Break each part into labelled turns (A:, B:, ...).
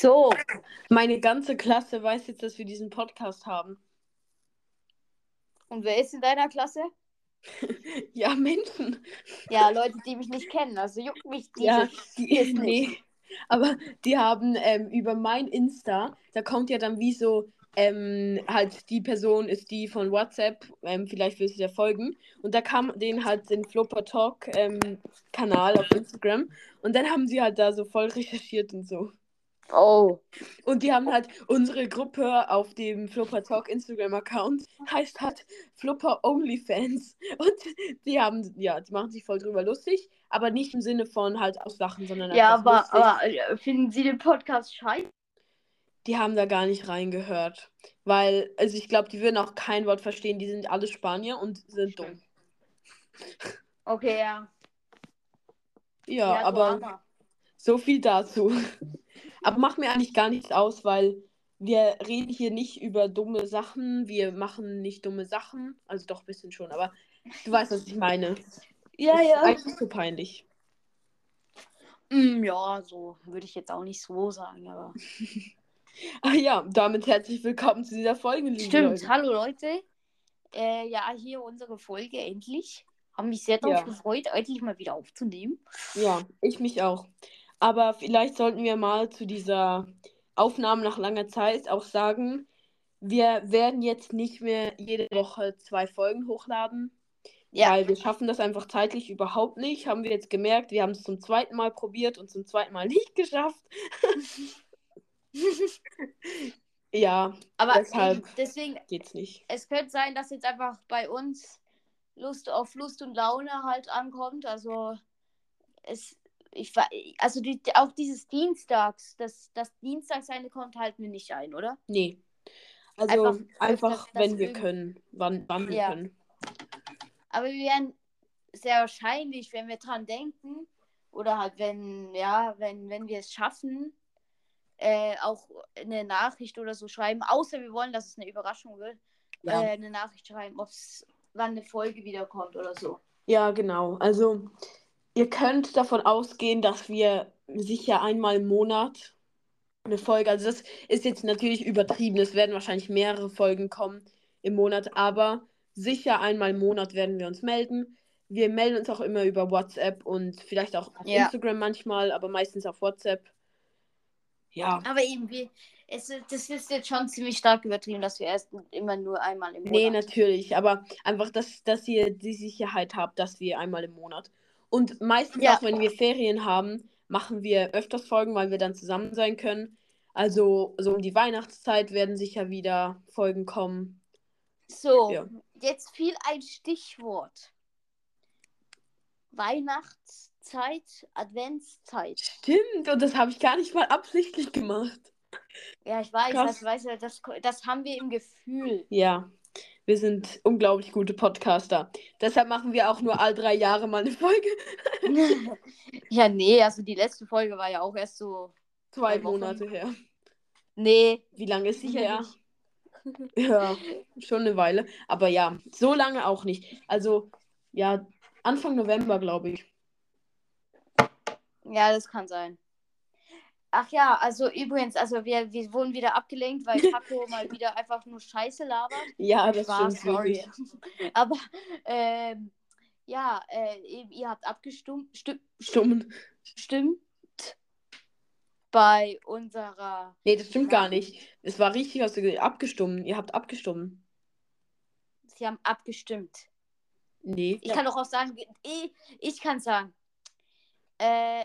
A: So,
B: Meine ganze Klasse weiß jetzt, dass wir diesen Podcast haben.
A: und wer ist in deiner Klasse?
B: Ja, Menschen.
A: Ja, Leute, die mich nicht kennen. Also juckt mich diese
B: Ja, die, nee. Aber die haben ähm, über mein Insta, da kommt ja dann wie so, ähm, halt die Person ist die von WhatsApp, ähm, vielleicht willst du der folgen. Und da kam denen halt den Flopper Talk ähm, Kanal auf Instagram. Und dann haben sie halt da so voll recherchiert und so.
A: Oh.
B: Und die haben halt unsere Gruppe auf dem Flopper Talk Instagram-Account, heißt halt Flopper Onlyfans. Und die haben, ja, die machen sich voll drüber lustig, aber nicht im Sinne von halt auslachen, sondern
A: Ja, aber, aber äh, finden Sie den Podcast scheiße?
B: Die haben da gar nicht reingehört. Weil, also ich glaube, die würden auch kein Wort verstehen. Die sind alle Spanier und sind dumm.
A: Okay, ja.
B: Ja,
A: du
B: aber. So viel dazu. Aber macht mir eigentlich gar nichts aus, weil wir reden hier nicht über dumme Sachen. Wir machen nicht dumme Sachen. Also doch ein bisschen schon, aber du weißt, was ich meine.
A: Ja,
B: Ist
A: ja.
B: eigentlich so peinlich.
A: Mm, ja, so würde ich jetzt auch nicht so sagen, aber.
B: Ah ja, damit herzlich willkommen zu dieser Folge, liebe
A: Stimmt,
B: Leute.
A: hallo Leute. Äh, ja, hier unsere Folge endlich. Haben mich sehr darauf
B: Ja.
A: gefreut, endlich mal wieder aufzunehmen.
B: Ja, ich mich auch. Aber vielleicht sollten wir mal zu dieser Aufnahme nach langer Zeit auch sagen, wir werden jetzt nicht mehr jede Woche zwei Folgen hochladen,
A: Ja.
B: weil wir schaffen das einfach zeitlich überhaupt nicht. Haben wir jetzt gemerkt, wir haben es zum zweiten Mal probiert und zum zweiten Mal nicht geschafft. Ja,
A: Aber
B: Deshalb.
A: deswegen,
B: geht's nicht.
A: es könnte sein, dass jetzt einfach bei uns Lust auf Lust und Laune halt ankommt. Also es, ich war, also die, auch dieses Dienstags, das, das Dienstags eine kommt, halten wir nicht ein, oder?
B: Nee. Also
A: Einfach
B: einfach,
A: das
B: wenn wir
A: üben.
B: können, wann, wann wir
A: Ja.
B: können.
A: Aber wir werden sehr wahrscheinlich, wenn wir dran denken, oder halt wenn, ja, wenn, wenn wir es schaffen, äh, auch eine Nachricht oder so schreiben, außer wir wollen, dass es eine Überraschung wird,
B: Ja.
A: äh, eine Nachricht schreiben, ob's wann eine Folge wiederkommt oder so.
B: Ja, genau. Also, ihr könnt davon ausgehen, dass wir sicher einmal im Monat eine Folge, also das ist jetzt natürlich übertrieben, es werden wahrscheinlich mehrere Folgen kommen im Monat, aber sicher einmal im Monat werden wir uns melden. Wir melden uns auch immer über WhatsApp und vielleicht auch auf
A: Ja.
B: Instagram manchmal, aber meistens auf WhatsApp. Ja.
A: Aber eben, wir, es, das ist jetzt schon ziemlich stark übertrieben, dass wir erst immer nur einmal im Monat.
B: Nee, natürlich, aber einfach, dass, dass ihr die Sicherheit habt, dass wir einmal im Monat. Und meistens
A: Ja.
B: auch, wenn wir Ferien haben, machen wir öfters Folgen, weil wir dann zusammen sein können. Also, so um die Weihnachtszeit werden sicher wieder Folgen kommen.
A: So,
B: Ja.
A: jetzt fiel ein Stichwort. Weihnachtszeit, Adventszeit.
B: Stimmt, und das habe ich gar nicht mal absichtlich gemacht.
A: Ja, ich weiß,
B: Krass.
A: das, weiß, das, das haben wir im Gefühl.
B: Ja, wir sind unglaublich gute Podcaster. Deshalb machen wir auch nur all drei Jahre mal eine Folge.
A: ja, nee, also die letzte Folge war ja auch erst so.
B: Zwei
A: Wochen.
B: Monate her.
A: Nee,
B: Wie lange ist sie her? Ja, schon eine Weile. Aber ja, so lange auch nicht. Also, ja, Anfang November, glaube ich.
A: Ja, das kann sein. Ach ja, also übrigens, also wir, wir wurden wieder abgelenkt, weil Paco mal wieder einfach nur Scheiße labert.
B: Ja, das
A: War,
B: stimmt wirklich.
A: Aber ähm, ja, äh, ihr habt abgestimmt, sti
B: Stummen.
A: stimmt bei unserer.
B: Nee, das stimmt gar nicht. Es war richtig, hast du. Abgestimmt. Ihr habt abgestimmt.
A: Sie haben abgestimmt.
B: Nee.
A: Ich kann doch auch sagen, ich, ich kann sagen. Äh,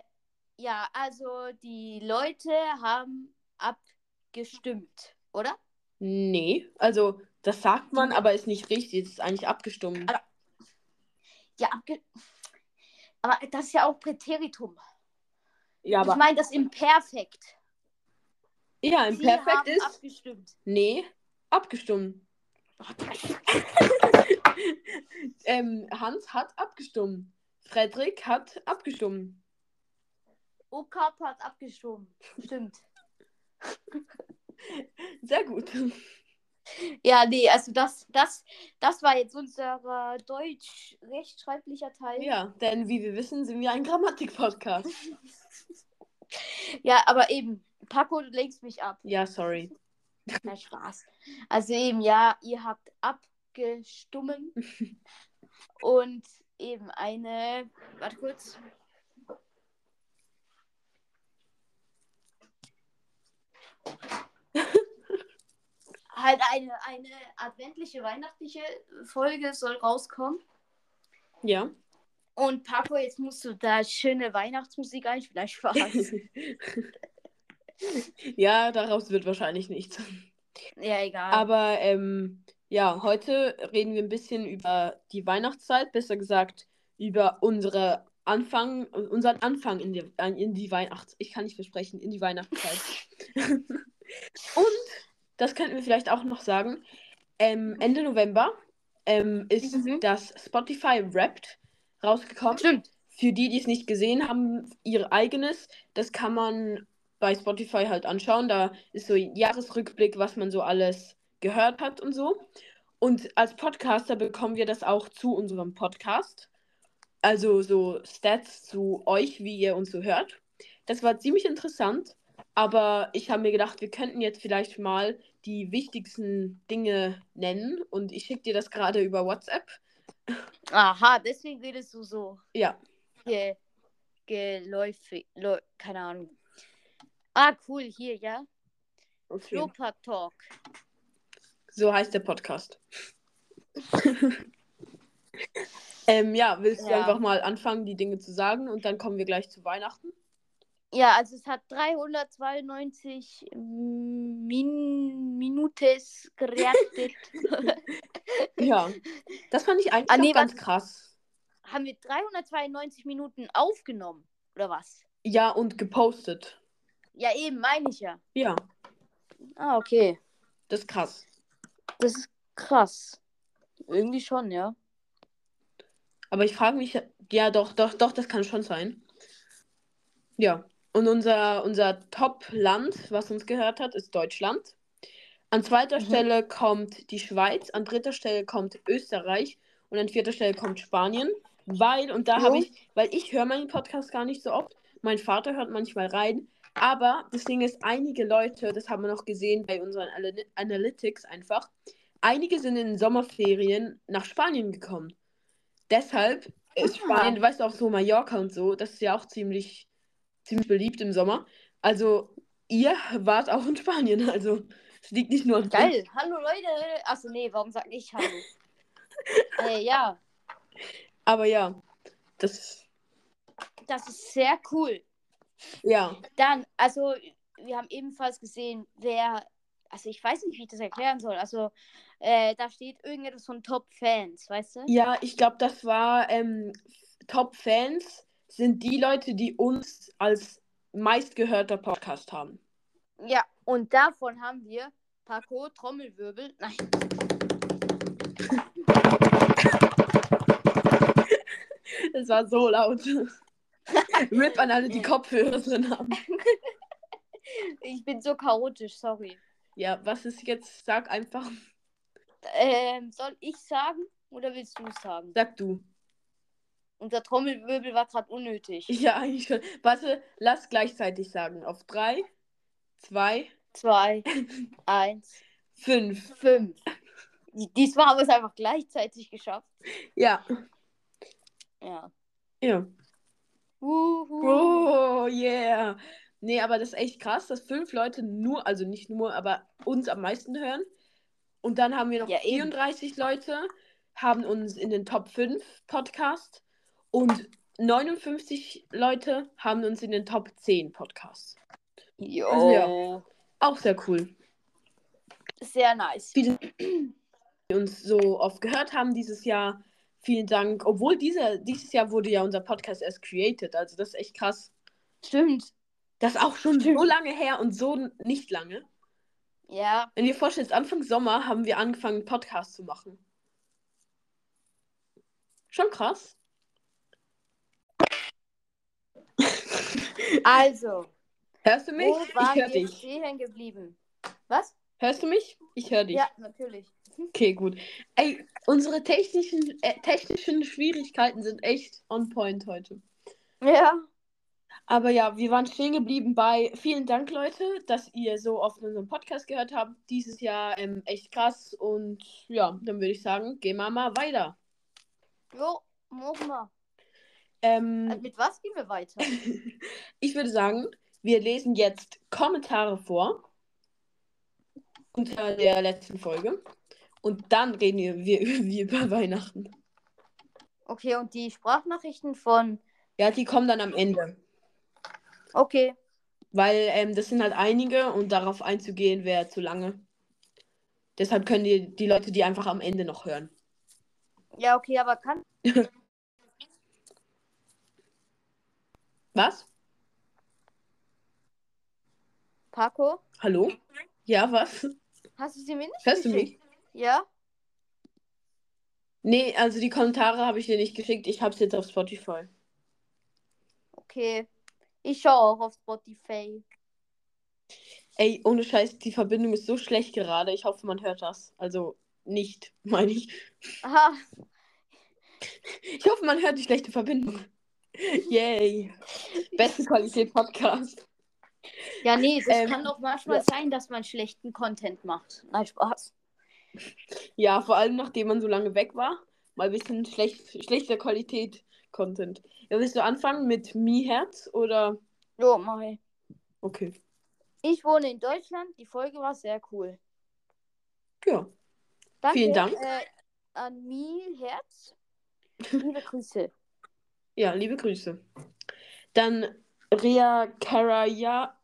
A: ja, also die Leute haben abgestimmt, oder?
B: Nee. Also, das sagt man, aber ist nicht richtig. Es ist eigentlich abgestimmt.
A: Aber- Ja, abge aber das ist ja auch Präteritum.
B: Ja,
A: ich
B: aber.
A: meine das im Perfekt.
B: Ja, im
A: Sie
B: Perfekt
A: haben
B: ist.
A: abgestimmt.
B: Nee, abgestimmt. ähm, Hans hat abgestimmt. Frederik hat abgestimmt.
A: Okap hat abgestimmt. Stimmt.
B: Sehr gut.
A: Ja, nee, also das, das, das war jetzt unser äh, deutsch-rechtschreiblicher Teil.
B: Ja, denn wie wir wissen, sind wir ein Grammatik-Podcast.
A: Ja, aber eben, Paco, du lenkst mich ab.
B: Ja, sorry.
A: Na, Spaß. Also eben, ja, ihr habt abgestummen. und eben eine. Warte kurz. halt eine, eine adventliche, weihnachtliche Folge soll rauskommen.
B: Ja.
A: Und Paco, jetzt musst du da schöne Weihnachtsmusik einspielen. Spaß.
B: ja, daraus wird wahrscheinlich nichts.
A: Ja, egal.
B: Aber ähm, ja, heute reden wir ein bisschen über die Weihnachtszeit, besser gesagt über unsere Anfang, unseren Anfang in die, in die Weihnachts... Ich kann nicht versprechen, in die Weihnachtszeit. Und, das könnten wir vielleicht auch noch sagen, ähm, Ende November ähm, ist mhm. das Spotify Wrapped rausgekommen.
A: Stimmt.
B: Für die, die es nicht gesehen haben, ihr eigenes. Das kann man bei Spotify halt anschauen. Da ist so ein Jahresrückblick, was man so alles gehört hat und so. Und als Podcaster bekommen wir das auch zu unserem Podcast. Also so Stats zu euch, wie ihr uns so hört. Das war ziemlich interessant, aber ich habe mir gedacht, wir könnten jetzt vielleicht mal die wichtigsten Dinge nennen und ich schicke dir das gerade über WhatsApp.
A: Aha, deswegen redest du so.
B: Ja.
A: Ge geläufig, keine Ahnung. Ah, cool, hier, ja. Okay. Schnupper Talk.
B: So heißt der Podcast. ähm, ja, willst ja. du einfach mal anfangen, die Dinge zu sagen und dann kommen wir gleich zu Weihnachten?
A: Ja, also es hat 392 Min Minutes gerettet.
B: ja, das fand ich eigentlich ah, nee, ganz krass.
A: Haben wir 392 Minuten aufgenommen, oder was?
B: Ja, und gepostet.
A: Ja, eben, meine ich ja.
B: Ja.
A: Ah, okay.
B: Das ist krass.
A: Das ist krass. Irgendwie schon, ja.
B: Aber ich frage mich, ja, doch, doch, doch, das kann schon sein. Ja. Und unser, unser Top-Land, was uns gehört hat, ist Deutschland. An zweiter mhm. Stelle kommt die Schweiz, an dritter Stelle kommt Österreich und an vierter Stelle kommt Spanien. Weil, und da habe ich, weil ich höre meinen Podcast gar nicht so oft, mein Vater hört manchmal rein, aber das Ding ist, einige Leute, das haben wir noch gesehen bei unseren Analytics einfach, einige sind in den Sommerferien nach Spanien gekommen. Deshalb ist ah. Spanien, du weißt auch so Mallorca und so, das ist ja auch ziemlich, ziemlich beliebt im Sommer. Also ihr wart auch in Spanien, also es liegt nicht nur
A: an Geil, hallo Leute. Achso, nee, warum sag ich hallo? äh, ja.
B: Aber ja, das.
A: Das ist sehr cool.
B: Ja.
A: Dann, also, wir haben ebenfalls gesehen, wer, also ich weiß nicht, wie ich das erklären soll. Also, äh, da steht irgendetwas von Top-Fans, weißt du?
B: Ja, ich glaube, das war ähm, Top-Fans sind die Leute, die uns als meistgehörter Podcast haben.
A: Ja, und davon haben wir Paco Trommelwirbel. Nein.
B: Das war so laut. Rip an alle, die Kopfhörer drin haben.
A: Ich bin so chaotisch, sorry.
B: Ja, was ist jetzt? Sag einfach.
A: Ähm, soll ich sagen oder willst du sagen?
B: Sag du.
A: Unser Trommelwirbel war gerade unnötig.
B: Ja, eigentlich schon. Warte, lass gleichzeitig sagen. Auf drei, zwei,
A: zwei, eins,
B: fünf.
A: Fünf. Diesmal haben wir es einfach gleichzeitig geschafft.
B: Ja.
A: Ja.
B: Ja. Oh, yeah. Nee, aber das ist echt krass, dass fünf Leute nur, also nicht nur, aber uns am meisten hören. Und dann haben wir noch ja, 34 Leute, haben uns in den Top 5 Podcast. Und 59 Leute haben uns in den Top 10 Podcast.
A: Jo. Also,
B: ja, auch sehr cool.
A: Sehr nice.
B: Viele, die uns so oft gehört haben dieses Jahr, Vielen Dank. Obwohl diese, dieses Jahr wurde ja unser Podcast erst created. Also das ist echt krass.
A: Stimmt.
B: Das ist auch schon Stimmt. so lange her und so nicht lange.
A: Ja.
B: Wenn ihr vorstellt, Anfang Sommer haben wir angefangen, einen Podcast zu machen. Schon krass.
A: Also.
B: Hörst du mich?
A: Wo ich höre dich. stehen geblieben? Was?
B: Hörst du mich? Ich höre dich.
A: Ja, natürlich.
B: Okay, gut. Ey, unsere technischen, äh, technischen Schwierigkeiten sind echt on point heute.
A: Ja.
B: Aber ja, wir waren stehen geblieben bei vielen Dank, Leute, dass ihr so oft unseren Podcast gehört habt. Dieses Jahr ähm, echt krass. Und ja, dann würde ich sagen, gehen wir mal weiter.
A: Jo, machen wir.
B: Ähm,
A: Also mit was gehen wir weiter?
B: ich würde sagen, wir lesen jetzt Kommentare vor unter der letzten Folge. Und dann reden wir, wir, wir über Weihnachten.
A: Okay, und die Sprachnachrichten von.
B: Ja, die kommen dann am Ende.
A: Okay.
B: Weil ähm, das sind halt einige und darauf einzugehen wäre zu lange. Deshalb können die, die Leute die einfach am Ende noch hören.
A: Ja, okay, aber kann.
B: Was?
A: Paco,
B: Hallo? Ja, was?
A: hast du sie mir nicht
B: Hörst du
A: geschickt?
B: mich?
A: Ja?
B: Nee, also die Kommentare habe ich dir nicht geschickt. Ich habe es jetzt auf Spotify.
A: Okay. Ich schaue auch auf Spotify.
B: Ey, ohne Scheiß, die Verbindung ist so schlecht gerade. Ich hoffe, man hört das. Also nicht, meine ich.
A: Aha.
B: Ich hoffe, man hört die schlechte Verbindung. Yay. Beste Qualität Podcast.
A: Ja, nee, es
B: Ähm,
A: kann doch manchmal
B: ja.
A: sein, dass man schlechten Content macht. Nein, Spaß.
B: Ja, vor allem nachdem man so lange weg war. Mal ein bisschen schlecht, schlechter Qualität Content. Ja, willst du anfangen mit Mi-Herz oder?
A: Jo, mach ich.
B: Okay.
A: Ich wohne in Deutschland. Die Folge war sehr cool.
B: Ja.
A: Danke
B: Vielen Dank.
A: Äh, an Mi Herz. Liebe Grüße.
B: Ja, liebe Grüße. Dann Rea Karaya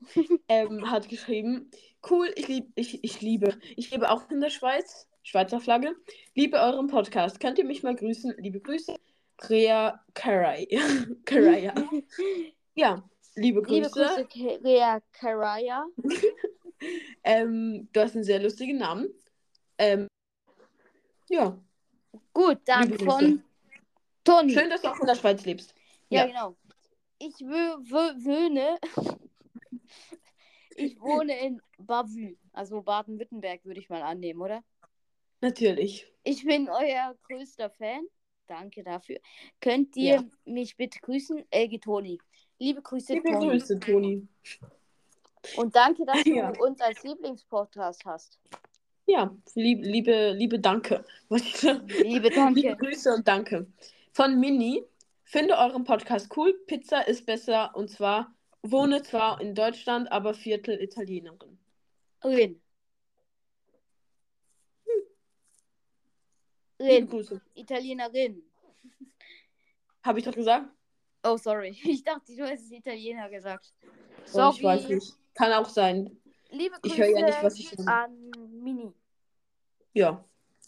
B: ähm, hat geschrieben, cool, ich, lieb, ich, ich liebe, ich lebe auch in der Schweiz, Schweizer Flagge, liebe euren Podcast. Könnt ihr mich mal grüßen? Liebe Grüße, Rea Karay. Karaya. Ja, liebe Grüße.
A: Liebe Grüße, Rea Karaya.
B: Ähm, du hast einen sehr lustigen Namen. Ähm, ja,
A: Gut, dann von Toni.
B: schön, dass du auch in der Schweiz lebst.
A: Ja,
B: Ja.
A: genau. Ich wöhne. ich wohne in Bavü, also Baden-Württemberg, würde ich mal annehmen, oder?
B: Natürlich.
A: Ich bin euer größter Fan. Danke dafür. Könnt ihr
B: Ja.
A: mich bitte grüßen? Elge Toni. Liebe Grüße,
B: Liebe
A: Toni.
B: Grüße, Toni.
A: Und danke, dass
B: Ja.
A: du uns als Lieblingspodcast hast.
B: Ja, lieb, liebe, liebe Danke.
A: Liebe Danke.
B: Liebe Grüße und Danke. Von Mini. Finde euren Podcast cool. Pizza ist besser und zwar wohne zwar in Deutschland, aber Viertel Italienerin.
A: Rin.
B: Liebe. Grüße.
A: Italienerin.
B: Habe ich doch gesagt?
A: Oh, sorry. Ich dachte, du hättest Italiener gesagt.
B: Oh,
A: Sorry.
B: ich weiß nicht. Kann auch sein.
A: Liebe Grüße
B: Ich höre ja nicht, was ich sage.
A: an Mini.
B: Ja.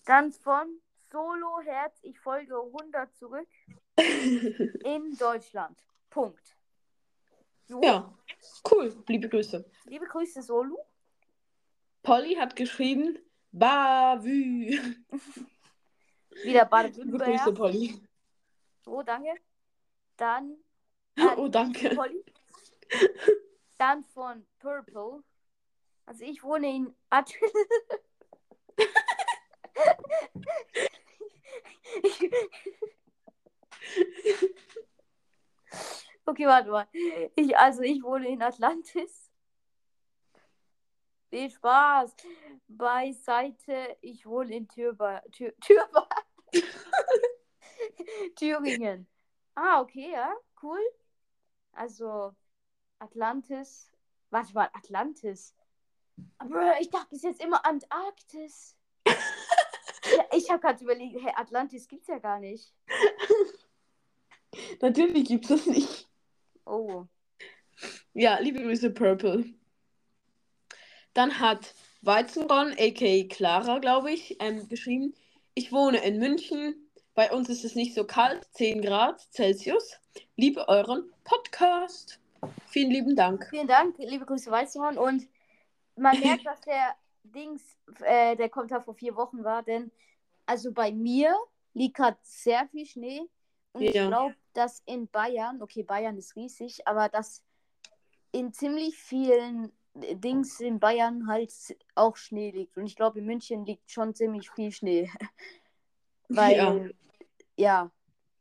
A: Dann von Solo Herz, ich folge 100 zurück in Deutschland. Punkt. So,
B: ja. Cool. Liebe Grüße.
A: Liebe Grüße, Solo.
B: Polly hat geschrieben, Bavü.
A: Wieder
B: Liebe Grüße,
A: Baden-Württemberg.
B: Polly.
A: So, danke. Dann
B: Oh, danke.
A: Polly. Dann von Purple. Also ich wohne in At Okay, warte mal. Ich, also ich wohne in Atlantis. Viel Spaß. Beiseite, ich wohne in Türba, Tür, Türba. Thüringen. Ah, okay, ja, cool. Also Atlantis. Warte mal, Atlantis. Aber ich dachte bis jetzt immer Antarktis. ja, ich habe gerade überlegt, hey, Atlantis gibt's ja gar nicht.
B: Natürlich gibt es nicht.
A: Oh.
B: Ja, liebe Grüße, Purple. Dann hat Weizenron, a.k.a. Clara, glaube ich, ähm, geschrieben, ich wohne in München. Bei uns ist es nicht so kalt, 10 Grad Celsius. Liebe euren Podcast. Vielen lieben Dank.
A: Vielen Dank, liebe Grüße Weizenhorn. Und man merkt, dass der Dings, äh, der Kommentar vor vier Wochen war, denn also bei mir liegt gerade sehr viel Schnee. Und ich
B: Ja.
A: glaube, dass in Bayern, okay, Bayern ist riesig, aber dass in ziemlich vielen Dings in Bayern halt auch Schnee liegt. Und ich glaube, in München liegt schon ziemlich viel Schnee. Weil,
B: Ja.
A: ja.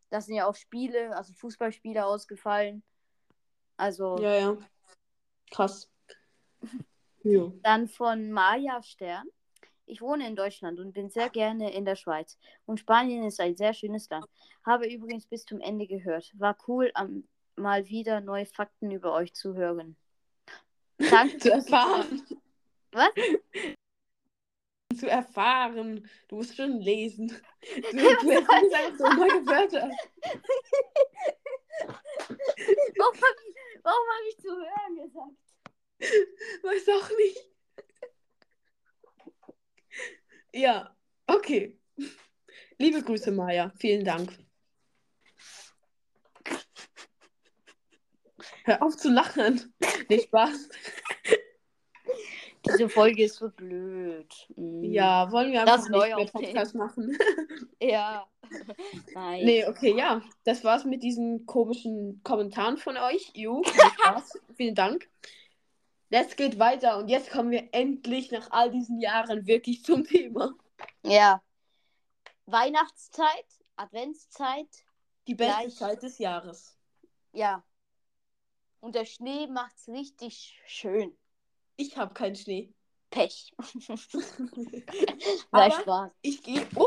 A: das sind ja auch Spiele, also Fußballspiele ausgefallen. Also
B: Ja, ja. Krass. Ja.
A: dann von Maja Stern. Ich wohne in Deutschland und bin sehr gerne in der Schweiz. Und Spanien ist ein sehr schönes Land. Habe übrigens bis zum Ende gehört. War cool, am, mal wieder neue Fakten über euch zu hören. Danke.
B: Zu erfahren.
A: Was?
B: Zu erfahren. Du musst schon lesen. Du, du erfindest einfach so neue Wörter.
A: Warum habe ich, warum hab ich zu hören gesagt?
B: Weiß auch nicht. Ja, okay. Liebe Grüße, Maja. Vielen Dank. Hör auf zu lachen. Nicht Spaß.
A: Diese Folge ist so blöd. Mm.
B: Ja, wollen wir
A: Das
B: einfach nicht
A: neu
B: mehr. Podcast machen?
A: Ja. Nein.
B: Nee, okay, ja. Das war's mit diesen komischen Kommentaren von euch. Jo. Vielen Dank. Jetzt geht weiter und jetzt kommen wir endlich nach all diesen Jahren wirklich zum Thema.
A: Ja. Weihnachtszeit, Adventszeit,
B: Die beste. Zeit des Jahres.
A: ja. Und der Schnee macht's richtig schön.
B: Ich habe keinen Schnee.
A: Pech. Nein, Spaß.
B: ich gehe. Oh!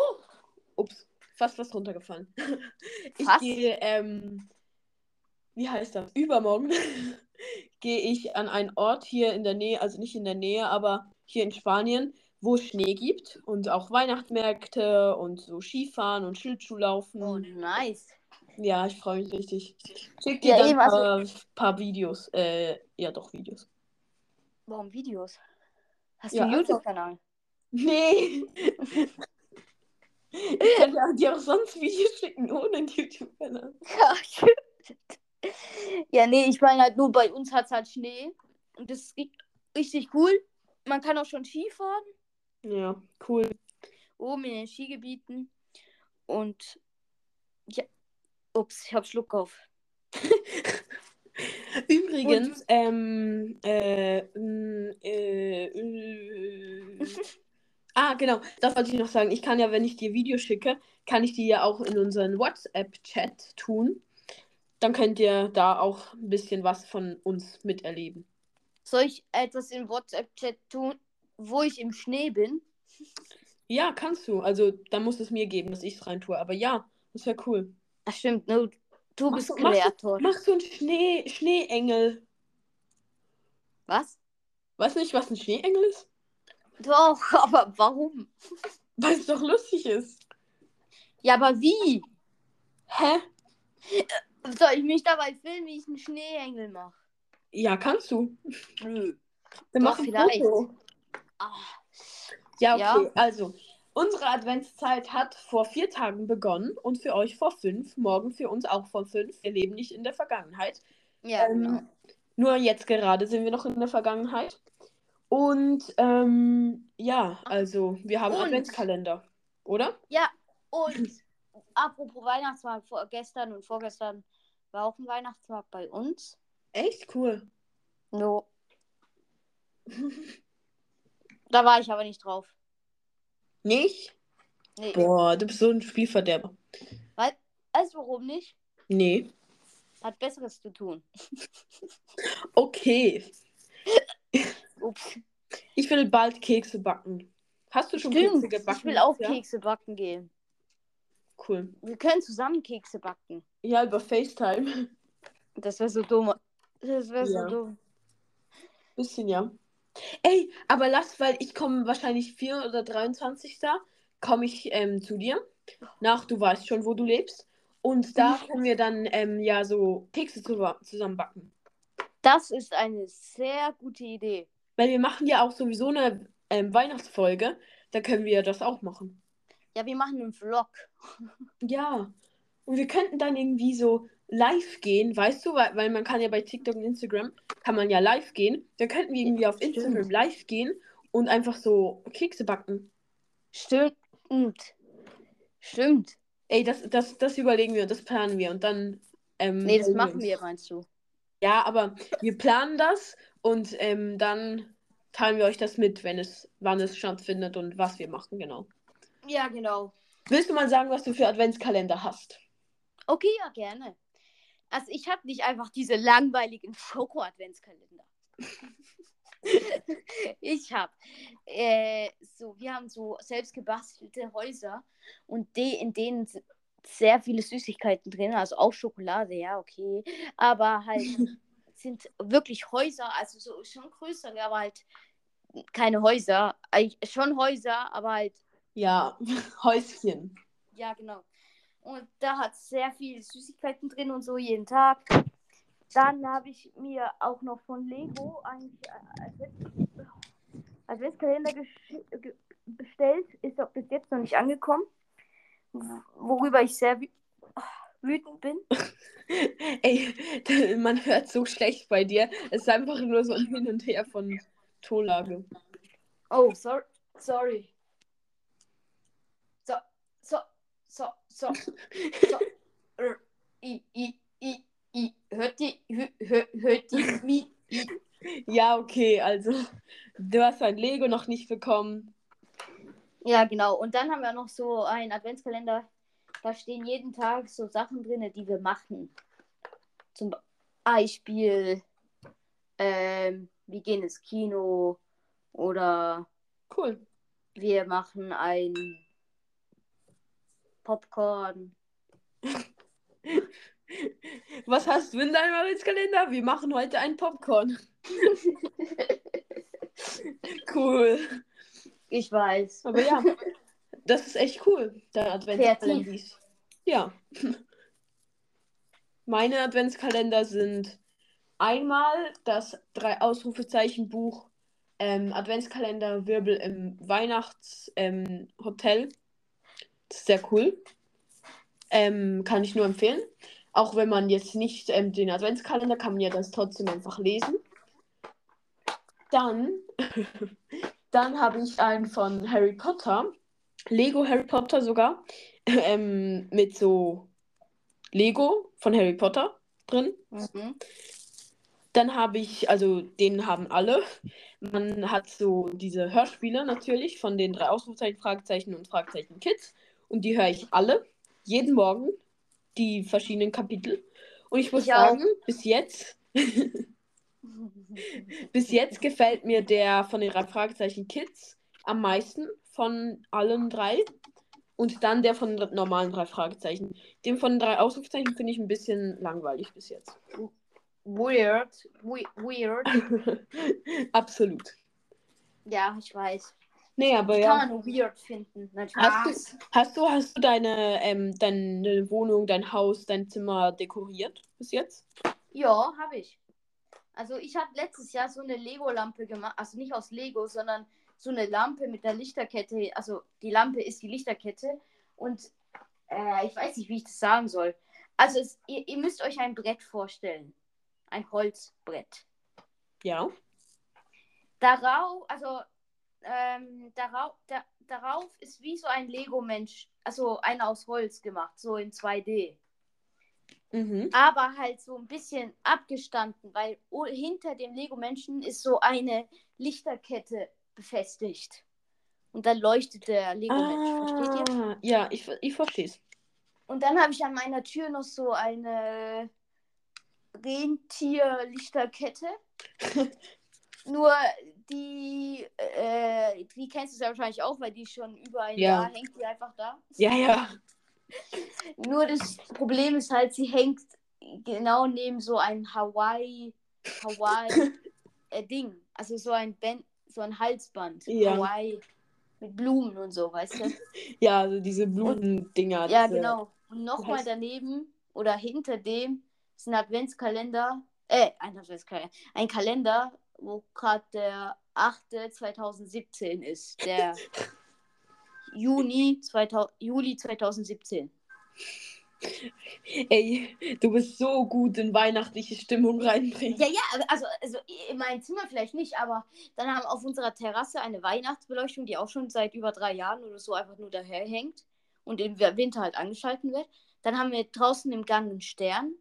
B: Ups, fast was runtergefallen. Ich
A: Fast?
B: gehe, ähm, wie heißt das? Übermorgen gehe ich an einen Ort hier in der Nähe, also nicht in der Nähe, aber hier in Spanien, wo es Schnee gibt und auch Weihnachtsmärkte und so Skifahren und Schlittschuhlaufen.
A: Oh, nice.
B: Ja, ich freue mich richtig. Schick dir
A: Ja,
B: dann ein
A: also-
B: paar, paar Videos. Äh, ja, doch, Videos.
A: Warum Videos? Hast
B: Ja,
A: du einen
B: einfach-
A: YouTube-Kanal?
B: Nee! ich kann ja dir auch sonst Videos schicken ohne einen YouTube-Kanal.
A: Ja, stimmt. Ja, nee, ich meine halt nur, bei uns hat es halt Schnee. Und das ist ri- richtig cool. Man kann auch schon Skifahren.
B: Ja, cool.
A: Oben in den Skigebieten. Und ja. Ups, ich hab Schluck auf.
B: Übrigens, ähm, äh, m, äh, äh, ah, genau, das wollte ich noch sagen. Ich kann ja, wenn ich dir Videos schicke, kann ich die ja auch in unseren WhatsApp-Chat tun. Dann könnt ihr da auch ein bisschen was von uns miterleben.
A: Soll ich etwas im WhatsApp-Chat tun, wo ich im Schnee bin?
B: Ja, kannst du. Also, dann muss es mir geben, dass ich es rein tue. Aber ja, das wäre cool.
A: Ach, stimmt, ne? Du bist
B: du- machst
A: Kreator.
B: Mach so einen Schnee, Schneeengel.
A: Was?
B: Weißt du nicht, was ein Schneeengel ist?
A: Doch, aber warum?
B: Weil es doch lustig ist.
A: Ja, aber wie?
B: Hä?
A: Soll ich mich dabei filmen, wie ich einen Schneeengel mache?
B: Ja, kannst du.
A: Nö.
B: Dann
A: Doch,
B: mach ein
A: vielleicht.
B: Foto.
A: Ah,
B: Ja, okay.
A: Ja.
B: Also, unsere Adventszeit hat vor vier Tagen begonnen und für euch vor fünf. Morgen für uns auch vor fünf. Wir leben nicht in der Vergangenheit.
A: ja,
B: Ähm,
A: genau.
B: Nur jetzt gerade sind wir noch in der Vergangenheit. Und ähm, ja, also wir haben
A: Und-
B: Adventskalender, oder?
A: Ja, und apropos Weihnachtsmarkt, vor, gestern und vorgestern war auch ein Weihnachtsmarkt bei uns.
B: Echt cool.
A: No. Da war ich aber nicht drauf.
B: Nicht?
A: Nee.
B: Boah, du bist so ein Spielverderber.
A: Weißt du warum nicht?
B: Nee.
A: Hat Besseres zu tun.
B: Okay.
A: Ups.
B: Ich will bald Kekse backen. Hast du schon
A: Stimmt.
B: Kekse gebacken?
A: Ich will auch
B: ja?
A: Kekse backen gehen.
B: Cool.
A: Wir können zusammen Kekse backen.
B: Ja, über FaceTime.
A: Das wäre so dumm. Das wäre
B: Ja.
A: so dumm.
B: Bisschen, ja. Ey, aber lass, weil ich komme wahrscheinlich 4 oder 23. komme ich ähm, zu dir. Nach, du weißt schon, wo du lebst. Und da können wir dann ähm, ja so Kekse zu, zusammen backen.
A: Das ist eine sehr gute Idee.
B: Weil wir machen ja auch sowieso eine ähm, Weihnachtsfolge. Da können wir das auch machen.
A: Ja, wir machen einen Vlog.
B: Ja. Und wir könnten dann irgendwie so live gehen, weißt du, weil, weil man kann ja bei TikTok und Instagram, kann man ja live gehen. Dann könnten wir irgendwie auf. Instagram live gehen und einfach so Kekse backen.
A: Stimmt. Stimmt.
B: Ey, das, das, das überlegen wir und das planen wir und dann. Ähm,
A: Nee, das machen wir, meinst du?
B: Ja, aber wir planen das und ähm, dann teilen wir euch das mit, wenn es, wann es stattfindet und was wir machen, genau.
A: Ja, genau.
B: Willst du mal sagen, was du für Adventskalender hast?
A: Okay, ja, gerne. Also ich habe nicht einfach diese langweiligen Schoko-Adventskalender. ich habe äh, so, wir haben so selbst gebastelte Häuser und die, in denen sind sehr viele Süßigkeiten drin, also auch Schokolade, ja, okay. Aber halt sind wirklich Häuser, also so schon größere, aber halt keine Häuser. Schon Häuser, aber halt.
B: Ja, Häuschen.
A: Ja, genau. Und da hat sehr viele Süßigkeiten drin und so jeden Tag. Dann habe ich mir auch noch von Lego einen äh, Adventskalender bestellt. Ist auch bis jetzt noch nicht angekommen. Worüber ich sehr wü wütend bin.
B: Ey, man hört so schlecht bei dir. Es ist einfach nur so ein Hin und Her von Tonlage.
A: Oh, sorry. Sorry. So, so, so, so. so. I, I, I, I. Hört die, hört, hört die mich?
B: Ja, okay, also du hast ein Lego noch nicht bekommen.
A: Ja, genau. Und dann haben wir noch so einen Adventskalender. Da stehen jeden Tag so Sachen drin, die wir machen. Zum Beispiel, ähm, wir gehen ins Kino oder
B: cool.
A: Wir machen ein Popcorn.
B: Was hast du in deinem Adventskalender? Wir machen heute ein Popcorn. cool.
A: Ich weiß.
B: Aber ja, das ist echt cool, der Adventskalender. Ja. Meine Adventskalender sind einmal das drei Ausrufezeichen Buch ähm, Adventskalender Wirbel im Weihnachtshotel. Ähm, sehr cool. Ähm, kann ich nur empfehlen. Auch wenn man jetzt nicht ähm, den Adventskalender, kann man ja das trotzdem einfach lesen. Dann, dann habe ich einen von Harry Potter. Lego Harry Potter sogar. Ähm, mit so Lego von Harry Potter drin. Mhm. Dann habe ich, also den haben alle. Man hat so diese Hörspiele natürlich von den drei Ausrufezeichen, Fragezeichen und Fragezeichen Kids. Und die höre ich alle. Jeden Morgen. Die verschiedenen Kapitel. Und ich muss ich sagen, auch. bis jetzt. bis jetzt gefällt mir der von den drei Fragezeichen Kids am meisten von allen drei. Und dann der von den normalen drei Fragezeichen. Den von den drei Ausrufezeichen finde ich ein bisschen langweilig bis jetzt.
A: Weird. We weird.
B: Absolut.
A: Ja, ich weiß.
B: Nee, aber
A: das
B: ja.
A: Kann man nur weird finden.
B: Hast du, hast du, hast du deine, ähm, deine Wohnung, dein Haus, dein Zimmer dekoriert bis jetzt?
A: Ja, habe ich. Also ich habe letztes Jahr so eine Lego-Lampe gemacht, also nicht aus Lego, sondern so eine Lampe mit der Lichterkette. Also die Lampe ist die Lichterkette und äh, ich weiß nicht, wie ich das sagen soll. Also es, ihr, ihr müsst euch ein Brett vorstellen ein Holzbrett.
B: Ja.
A: Darauf, also ähm, darauf, da, darauf ist wie so ein Lego-Mensch, also einer aus Holz gemacht, so in 2D. Mhm. Aber halt so ein bisschen abgestanden, weil hinter dem Lego-Menschen ist so eine Lichterkette befestigt. Und dann leuchtet der Lego-Mensch. Ah, Versteht ihr?
B: Ja, ich, ich verstehe es.
A: Und dann habe ich an meiner Tür noch so eine Rentierlichterkette. Nur die, äh, die kennst du ja wahrscheinlich auch, weil die schon über ein ja. Jahr hängt die einfach da.
B: Ja, ja.
A: Nur das Problem ist halt, sie hängt genau neben so ein Hawaii, Hawaii äh, Ding. Also so ein Band, so ein Halsband. Ja. Hawaii mit Blumen und so, weißt du?
B: Ja, also diese Blumendinger.
A: Ja, genau. Und nochmal daneben oder hinter dem ist ein Adventskalender, äh, ein Adventskalender, ein Kalender, wo gerade der 8. 2017 ist. Der Juni 2000, Juli 2017.
B: Ey, du bist so gut in weihnachtliche Stimmung reinbringen.
A: Ja, ja, also, also in meinem Zimmer vielleicht nicht, aber dann haben wir auf unserer Terrasse eine Weihnachtsbeleuchtung, die auch schon seit über drei Jahren oder so einfach nur daher hängt und im Winter halt angeschalten wird. Dann haben wir draußen im Gang einen Stern,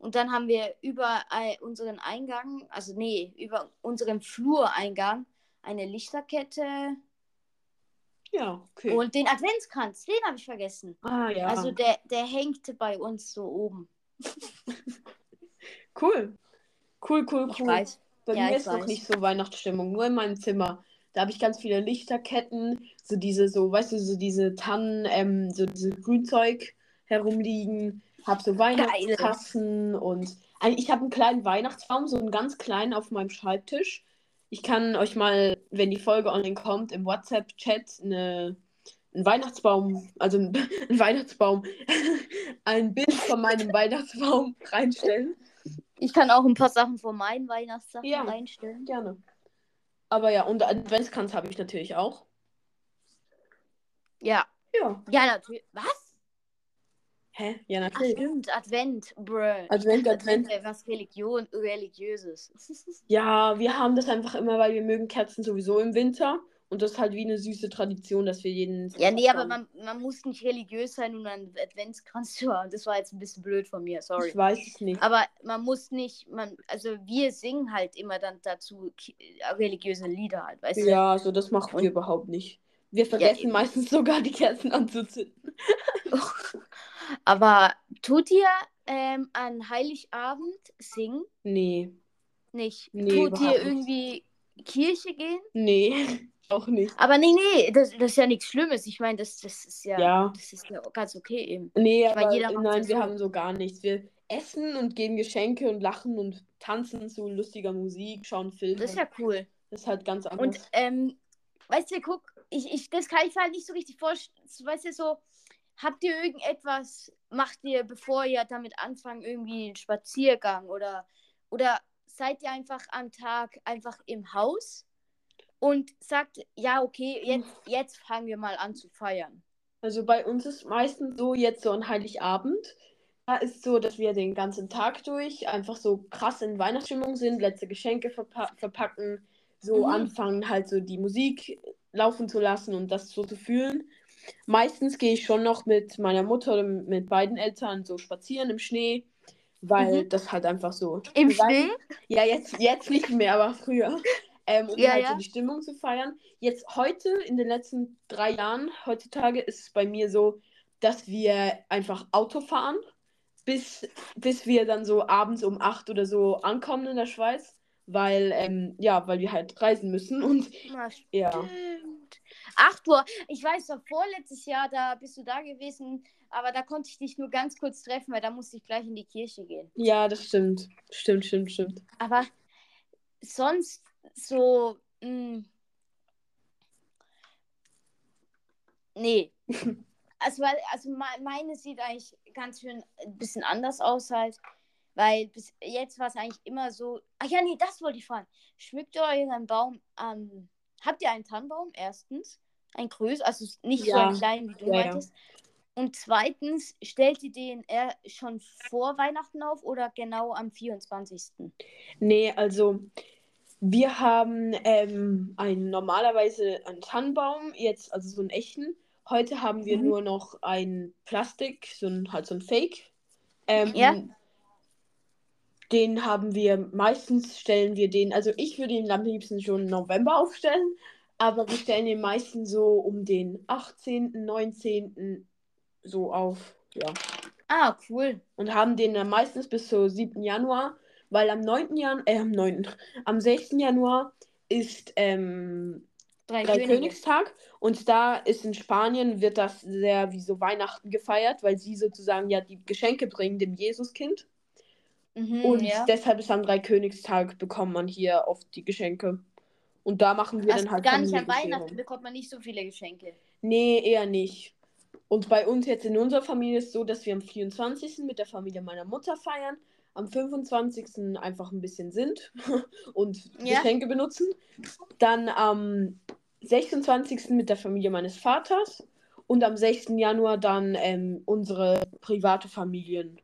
A: und dann haben wir über unseren Eingang, also nee, über unseren Flureingang eine Lichterkette.
B: Ja, okay.
A: Und den Adventskranz, den habe ich vergessen.
B: Ah, ja.
A: Also der, der hängt bei uns so oben.
B: Cool. Cool, cool, cool.
A: Ich weiß.
B: Bei
A: Ja,
B: mir ist noch
A: weiß.
B: nicht so Weihnachtsstimmung, nur in meinem Zimmer. Da habe ich ganz viele Lichterketten, so diese, so, weißt du, so diese Tannen, ähm, so diese Grünzeug herumliegen. Hab so Weihnachtstassen und ich habe einen kleinen Weihnachtsbaum, so einen ganz kleinen auf meinem Schreibtisch. Ich kann euch mal, wenn die Folge online kommt, im WhatsApp-Chat eine, einen Weihnachtsbaum, also ein, ein Weihnachtsbaum, ein Bild von meinem Weihnachtsbaum reinstellen.
A: Ich kann auch ein paar Sachen von meinen Weihnachtssachen
B: Ja.
A: reinstellen.
B: Gerne. Aber ja, und Adventskranz habe ich natürlich auch.
A: Ja.
B: Ja.
A: Ja, natürlich. Was?
B: Hä? Ja,
A: Ach,
B: natürlich.
A: stimmt. Advent, bruh.
B: Advent, Advent.
A: was Religion, Religiöses.
B: Ja, wir haben das einfach immer, weil wir mögen Kerzen sowieso im Winter. Und das ist halt wie eine süße Tradition, dass wir jeden.
A: ja, nee, aber man, man muss nicht religiös sein, um einen Adventskranz zu haben. Das war jetzt ein bisschen blöd von mir, sorry.
B: Ich weiß es nicht.
A: Aber man muss nicht, man, also wir singen halt immer dann dazu ki- religiöse Lieder halt, weißt du?
B: Ja, also das machen
A: Und-
B: wir überhaupt nicht. Wir vergessen
A: eben.
B: meistens sogar die Kerzen anzuzünden.
A: Aber tut ihr ähm, an Heiligabend singen?
B: Nee.
A: Nicht.
B: Nee,
A: tut ihr
B: nicht.
A: irgendwie Kirche gehen?
B: Nee, auch nicht.
A: Aber nee, nee, das, das ist ja nichts Schlimmes. Ich meine, das, das ist ja,
B: Ja.
A: das ist ja ganz okay eben.
B: Nee,
A: meine,
B: aber
A: macht's
B: nein, wir
A: so.
B: haben so gar nichts. Wir essen und geben Geschenke und lachen und tanzen zu lustiger Musik, schauen Filme.
A: Das ist ja cool.
B: Das ist halt ganz anders.
A: Und ähm, weißt du, guck, ich, ich, das kann ich mir halt nicht so richtig vorstellen. Weißt du, so, habt ihr irgendetwas, macht ihr, bevor ihr damit anfangt, irgendwie einen Spaziergang oder, oder seid ihr einfach am Tag einfach im Haus und sagt, ja, okay, jetzt, jetzt fangen wir mal an zu feiern.
B: Also bei uns ist meistens so, jetzt so an Heiligabend, da ist so, dass wir den ganzen Tag durch einfach so krass in Weihnachtsstimmung sind, letzte Geschenke verpa verpacken, so
A: Mhm.
B: anfangen halt so die Musik laufen zu lassen und das so zu fühlen. Meistens gehe ich schon noch mit meiner Mutter oder mit beiden Eltern so spazieren im Schnee, weil
A: Mhm.
B: das halt einfach so.
A: Im Schnee?
B: Ja, jetzt, jetzt nicht mehr, aber früher. Ähm, um
A: Ja,
B: halt
A: ja.
B: so die Stimmung zu feiern. Jetzt heute, in den letzten drei Jahren, heutzutage ist es bei mir so, dass wir einfach Auto fahren, bis, bis wir dann so abends um acht oder so ankommen in der Schweiz, weil, ähm, ja, weil wir halt reisen müssen und
A: Na,
B: ja.
A: Stimmt. 8 Uhr. Ich weiß, war vorletztes Jahr, da bist du da gewesen, aber da konnte ich dich nur ganz kurz treffen, weil da musste ich gleich in die Kirche gehen.
B: Ja, das stimmt. Stimmt, stimmt, stimmt.
A: Aber sonst so. Mh, nee. Also, weil, also me- meine sieht eigentlich ganz schön ein bisschen anders aus halt. Weil bis jetzt war es eigentlich immer so. Ach ja, nee, das wollte ich fragen. Schmückt ihr euren Baum ähm, Habt ihr einen Tannenbaum? Erstens. Ein größer, also nicht so
B: Ja.
A: einen kleinen, wie du
B: Ja, ja.
A: meintest. Und zweitens, stellt den eher schon vor Weihnachten auf oder genau am 24.?
B: Nee, also wir haben ähm, einen, normalerweise einen Tannenbaum, jetzt also so einen echten. Heute haben wir
A: Mhm.
B: nur noch ein Plastik, so ein, halt so ein Fake. Ähm,
A: Ja.
B: Den haben wir, meistens stellen wir den, also ich würde ihn am liebsten schon im November aufstellen, aber wir stellen den meisten so um den 18., 19. so auf. Ja.
A: Ah, cool.
B: Und haben den dann meistens bis zum 7. Januar, weil am 9. Januar, äh, am 9., am 6. Januar ist ähm,
A: Drei,
B: Drei. Königstag und da ist in Spanien, wird das sehr wie so Weihnachten gefeiert, weil sie sozusagen ja die Geschenke bringen dem Jesuskind.
A: Mhm,
B: Und
A: ja.
B: deshalb ist am Dreikönigstag bekommt man hier oft die Geschenke. Und da machen wir
A: Also
B: dann halt
A: gar nicht an. Weihnachten bekommt man nicht so viele Geschenke.
B: Nee, eher nicht. Und bei uns jetzt in unserer Familie ist es so, dass wir am 24. mit der Familie meiner Mutter feiern, am 25. einfach ein bisschen sind und
A: Ja.
B: Geschenke benutzen. Dann am 26. mit der Familie meines Vaters und am 6. Januar dann ähm, unsere private Familien.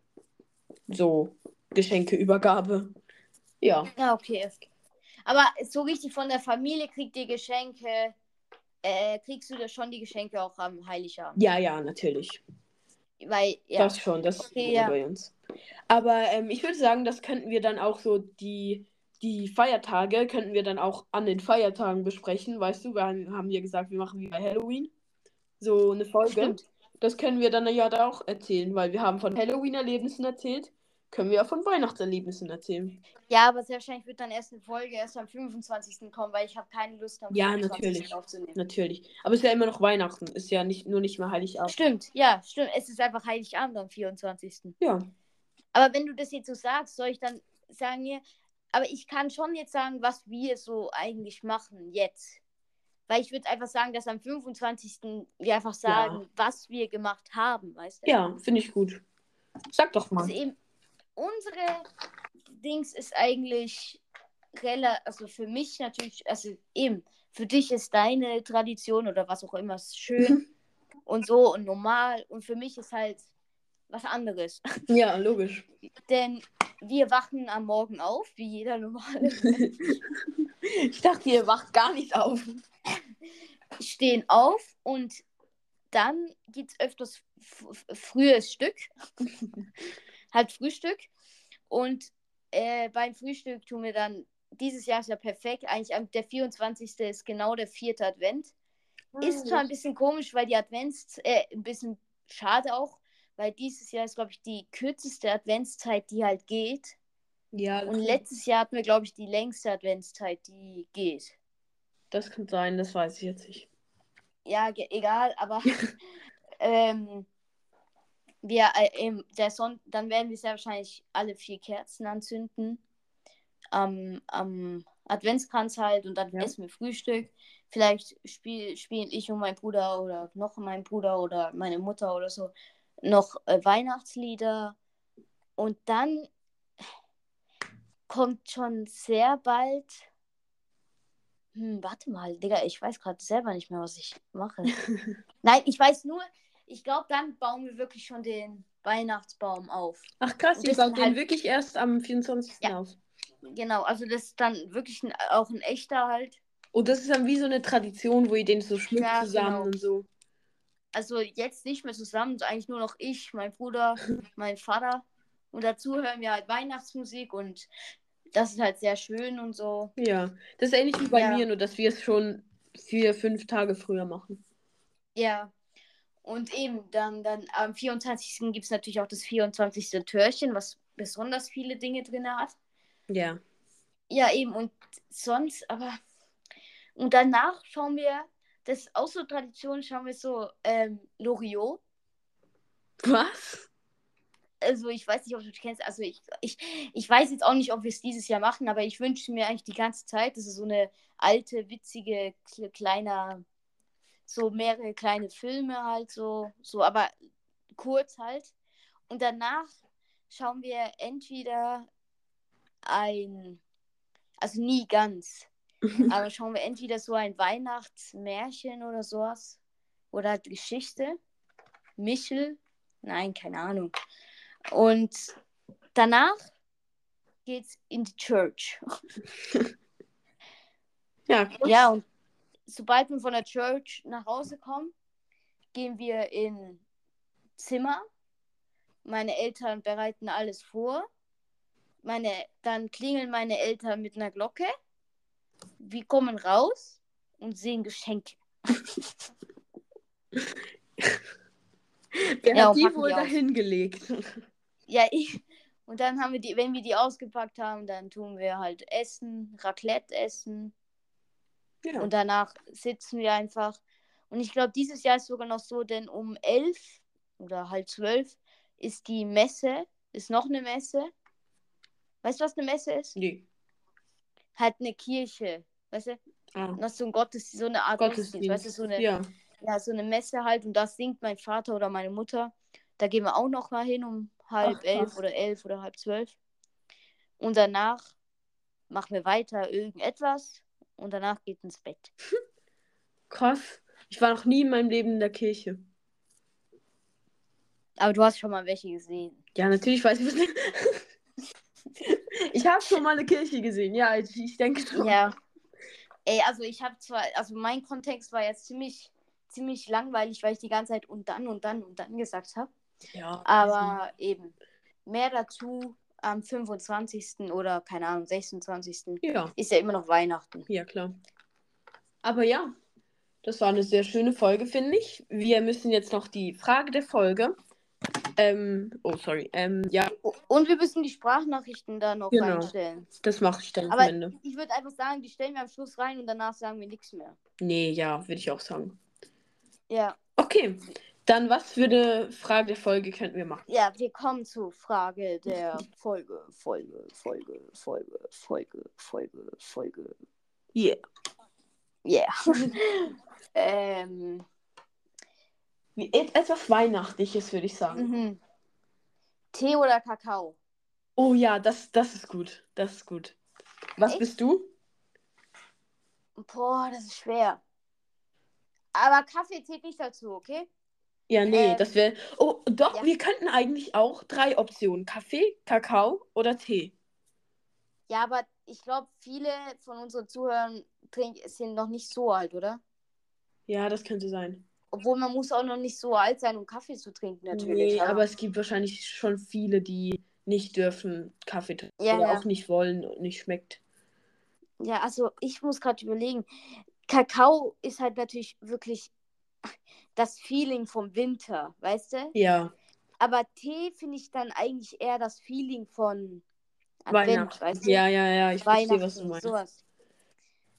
B: So, Geschenkeübergabe. Ja.
A: Ja, okay. Aber so richtig von der Familie kriegt ihr Geschenke. Äh, kriegst du da schon die Geschenke auch am Heiligabend?
B: Ja, ja, natürlich.
A: Weil, ja.
B: Das schon, das
A: Okay,
B: ist
A: ja.
B: bei uns. Aber ähm, ich würde sagen, das könnten wir dann auch so, die, die Feiertage könnten wir dann auch an den Feiertagen besprechen. Weißt du, wir haben haben ja gesagt, wir machen wie bei Halloween so eine Folge.
A: Stimmt.
B: Das können wir dann ja da auch erzählen, weil wir haben von Halloween-Erlebnissen erzählt. Können wir ja von Weihnachtserlebnissen erzählen.
A: Ja, aber sehr wahrscheinlich wird dann erst eine Folge erst am 25. kommen, weil ich habe keine Lust am
B: Ja,
A: 25.
B: natürlich.
A: aufzunehmen.
B: Natürlich. Aber es ist ja immer noch Weihnachten. Ist ja nicht nur nicht mehr Heiligabend.
A: Stimmt, ja, stimmt. Es ist einfach Heiligabend am 24.
B: Ja.
A: Aber wenn du das jetzt so sagst, soll ich dann sagen mir, aber ich kann schon jetzt sagen, was wir so eigentlich machen jetzt. Weil ich würde einfach sagen, dass am 25. wir einfach sagen, was wir gemacht haben, weißt du?
B: Ja, finde ich gut. Sag doch mal.
A: Also eben, unsere Dings ist eigentlich relativ, also für mich natürlich, also eben, für dich ist deine Tradition oder was auch immer schön und so und normal und für mich ist halt was anderes.
B: Ja, logisch.
A: Denn wir wachen am Morgen auf, wie jeder normale
B: ich dachte, ihr wacht gar nicht auf.
A: stehen auf und dann gibt es öfters frühes Stück. Halt Frühstück. Und äh, beim Frühstück tun wir dann, dieses Jahr ist ja perfekt, eigentlich am, der 24. ist genau der vierte Advent. Ist zwar ein bisschen komisch, weil die Advents, äh, ein bisschen schade auch, weil dieses Jahr ist, glaube ich, die kürzeste Adventszeit, die halt geht.
B: Ja,
A: Und letztes Jahr hatten wir, glaube ich, die längste Adventszeit, die geht.
B: das kann sein, das weiß ich jetzt nicht.
A: ja, egal, aber ähm, wir, äh, im, der Son dann werden wir sehr wahrscheinlich alle vier Kerzen anzünden. Am, am Adventskranz halt und dann
B: Ja.
A: essen wir Frühstück. Vielleicht spiel, spielen ich und mein Bruder oder noch mein Bruder oder meine Mutter oder so noch äh, Weihnachtslieder. Und dann kommt schon sehr bald. Hm, warte mal, Digga, ich weiß gerade selber nicht mehr, was ich mache. Nein, ich weiß nur, ich glaube, dann bauen wir wirklich schon den Weihnachtsbaum auf.
B: Ach krass, ihr baut den
A: halt-
B: wirklich erst am 24.
A: Ja.
B: auf.
A: Genau, also das ist dann wirklich ein, auch ein echter halt.
B: Und das ist dann wie so eine Tradition, wo ihr den so schmückt
A: Ja,
B: zusammen
A: genau.
B: und so.
A: Also jetzt nicht mehr zusammen, eigentlich nur noch ich, mein Bruder, mein Vater. Und dazu hören wir halt Weihnachtsmusik und das ist halt sehr schön und so.
B: Ja, das ist ähnlich wie bei
A: Ja.
B: mir, nur dass wir es schon vier, fünf Tage früher machen.
A: Ja. Und eben, dann, dann am 24. gibt es natürlich auch das 24. Türchen, was besonders viele Dinge drin hat.
B: Ja.
A: Ja, eben, und sonst, aber. Und danach schauen wir, das ist auch so Tradition, schauen wir so ähm, Loriot.
B: Was?
A: Also, ich weiß nicht, ob du das kennst. Also, ich, ich, ich weiß jetzt auch nicht, ob wir es dieses Jahr machen, aber ich wünsche mir eigentlich die ganze Zeit, das ist so eine alte, witzige, kle- kleiner, so mehrere kleine Filme halt, so, so, aber kurz halt. Und danach schauen wir entweder ein, also nie ganz, aber schauen wir entweder so ein Weihnachtsmärchen oder sowas. Oder halt Geschichte. Michel. Nein, keine Ahnung. Und danach geht's in die Church.
B: Ja.
A: Ja, und sobald wir von der Church nach Hause kommen, gehen wir in Zimmer. Meine Eltern bereiten alles vor. Meine, dann klingeln meine Eltern mit einer Glocke. Wir kommen raus und sehen Geschenke.
B: Wer
A: Ja,
B: hat die wohl dahin gelegt?
A: Ja, ich. Und dann haben wir die, wenn wir die ausgepackt haben, dann tun wir halt Essen, Raclette essen.
B: Ja.
A: Und danach sitzen wir einfach. Und ich glaube, dieses Jahr ist sogar noch so, denn um elf oder halb zwölf ist die Messe, ist noch eine Messe. Weißt du, was eine Messe ist?
B: nee.
A: Halt eine Kirche. Weißt du?
B: Ah,
A: Noch so ein Gottesdienst, so eine Art Gottesdienst. Weißt du, so eine,
B: Ja.
A: ja, so eine Messe halt. Und da singt mein Vater oder meine Mutter. Da gehen wir auch noch mal hin um halb
B: Ach,
A: elf oder elf oder halb zwölf. Und danach machen wir weiter irgendetwas. Und danach geht ins Bett.
B: Krass. Ich war noch nie in meinem Leben in der Kirche.
A: Aber du hast schon mal welche gesehen.
B: Ja, natürlich weiß ich. Ich habe schon mal eine Kirche gesehen. Ja, ich, ich denke schon.
A: Ja. Ey, also ich habe zwar, also mein Kontext war jetzt ziemlich, ziemlich langweilig, weil ich die ganze Zeit und dann und dann und dann gesagt habe.
B: Ja,
A: Aber eben, mehr dazu am 25. oder keine Ahnung, 26.
B: Ja,
A: ist ja immer noch Weihnachten.
B: ja, klar. Aber ja, das war eine sehr schöne Folge, finde ich. Wir müssen jetzt noch die Frage der Folge. Ähm, oh, sorry. Ähm, ja,
A: Und wir müssen die Sprachnachrichten da noch
B: Genau.
A: reinstellen.
B: Das mache ich dann
A: Aber
B: am Ende.
A: ich würde einfach sagen, die stellen wir am Schluss rein und danach sagen wir nichts mehr.
B: Nee, ja, würde ich auch sagen.
A: Ja.
B: Okay, dann was für eine Frage der Folge könnten wir machen?
A: Ja, wir kommen zur Frage der Folge, Folge, Folge, Folge, Folge, Folge, Folge.
B: Yeah.
A: Yeah. ähm,
B: etwas Weihnachtliches, würde ich sagen.
A: mhm. Tee oder Kakao?
B: Oh ja, das, das ist gut. Das ist gut. Was
A: Echt?
B: bist du?
A: Boah, das ist schwer. Aber Kaffee zählt nicht dazu, okay?
B: Ja, nee,
A: Ähm,
B: das wäre. Oh, doch,
A: ja.
B: wir könnten eigentlich auch drei Optionen: Kaffee, Kakao oder Tee.
A: Ja, aber ich glaube, viele von unseren Zuhörern sind noch nicht so alt, oder?
B: Ja, das könnte sein.
A: Obwohl man muss auch noch nicht so alt sein, um Kaffee zu trinken, natürlich.
B: Nee, aber es gibt wahrscheinlich schon viele, die nicht dürfen Kaffee trinken
A: Ja,
B: oder
A: ja.
B: auch nicht wollen und nicht schmeckt.
A: Ja, also ich muss gerade überlegen. Kakao ist halt natürlich wirklich das Feeling vom Winter, weißt du?
B: Ja,
A: Aber Tee finde ich dann eigentlich eher das Feeling von Advent,
B: Weihnachten.
A: weißt du?
B: Ja, ja, ja, ich verstehe, was du meinst.
A: sowas.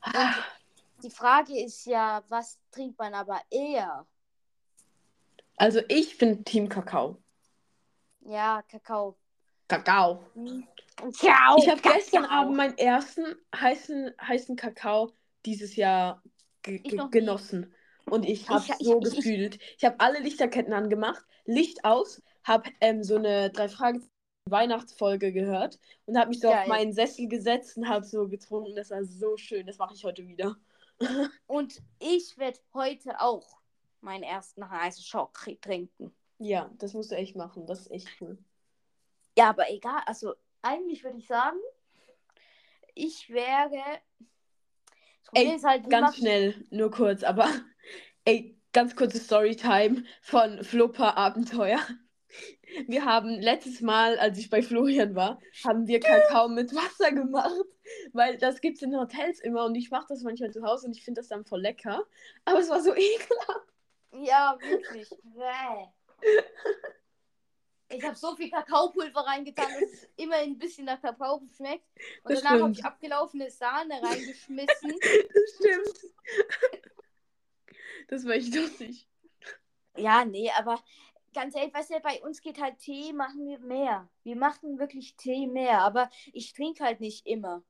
A: Und die Frage ist ja, was trinkt man aber eher?
B: Also ich bin Team Kakao.
A: Ja, Kakao.
B: Kakao.
A: Kakao.
B: Ich habe gestern. Abend meinen ersten heißen, heißen Kakao dieses Jahr ge
A: Ich
B: ge
A: noch nie.
B: Und ich habe
A: Ich- ich-
B: so
A: ich- ich-
B: gefühlt. Ich habe alle Lichterketten angemacht, Licht aus, habe ähm, so eine drei Fragen Weihnachtsfolge gehört und habe mich so auf
A: Geil.
B: meinen Sessel gesetzt und habe so getrunken. Das war so schön. Das mache ich heute wieder.
A: Und ich werde heute auch meinen ersten heißen Schock trinken.
B: Ja, das musst du echt machen. Das ist echt cool.
A: Ja, aber egal. Also eigentlich würde ich sagen, ich wäre.
B: Ey,
A: ist halt,
B: Ganz schnell, nur kurz, aber ey, ganz kurze Storytime von Flopper Abenteuer. Wir haben letztes Mal, als ich bei Florian war, haben wir Kakao mit Wasser gemacht, weil das gibt es in Hotels immer und ich mache das manchmal zu Hause und ich finde das dann voll lecker. Aber es war so ekelhaft.
A: Ja, wirklich. Ich habe so viel Kakaopulver reingetan, dass es immer ein bisschen nach Kakao schmeckt. Und
B: Das
A: danach habe ich abgelaufene Sahne reingeschmissen.
B: Stimmt. Das war echt lustig.
A: ja, nee, aber ganz ehrlich, weißt du, bei uns geht halt Tee, machen wir mehr. Wir machen wirklich Tee mehr, aber ich trinke halt nicht immer.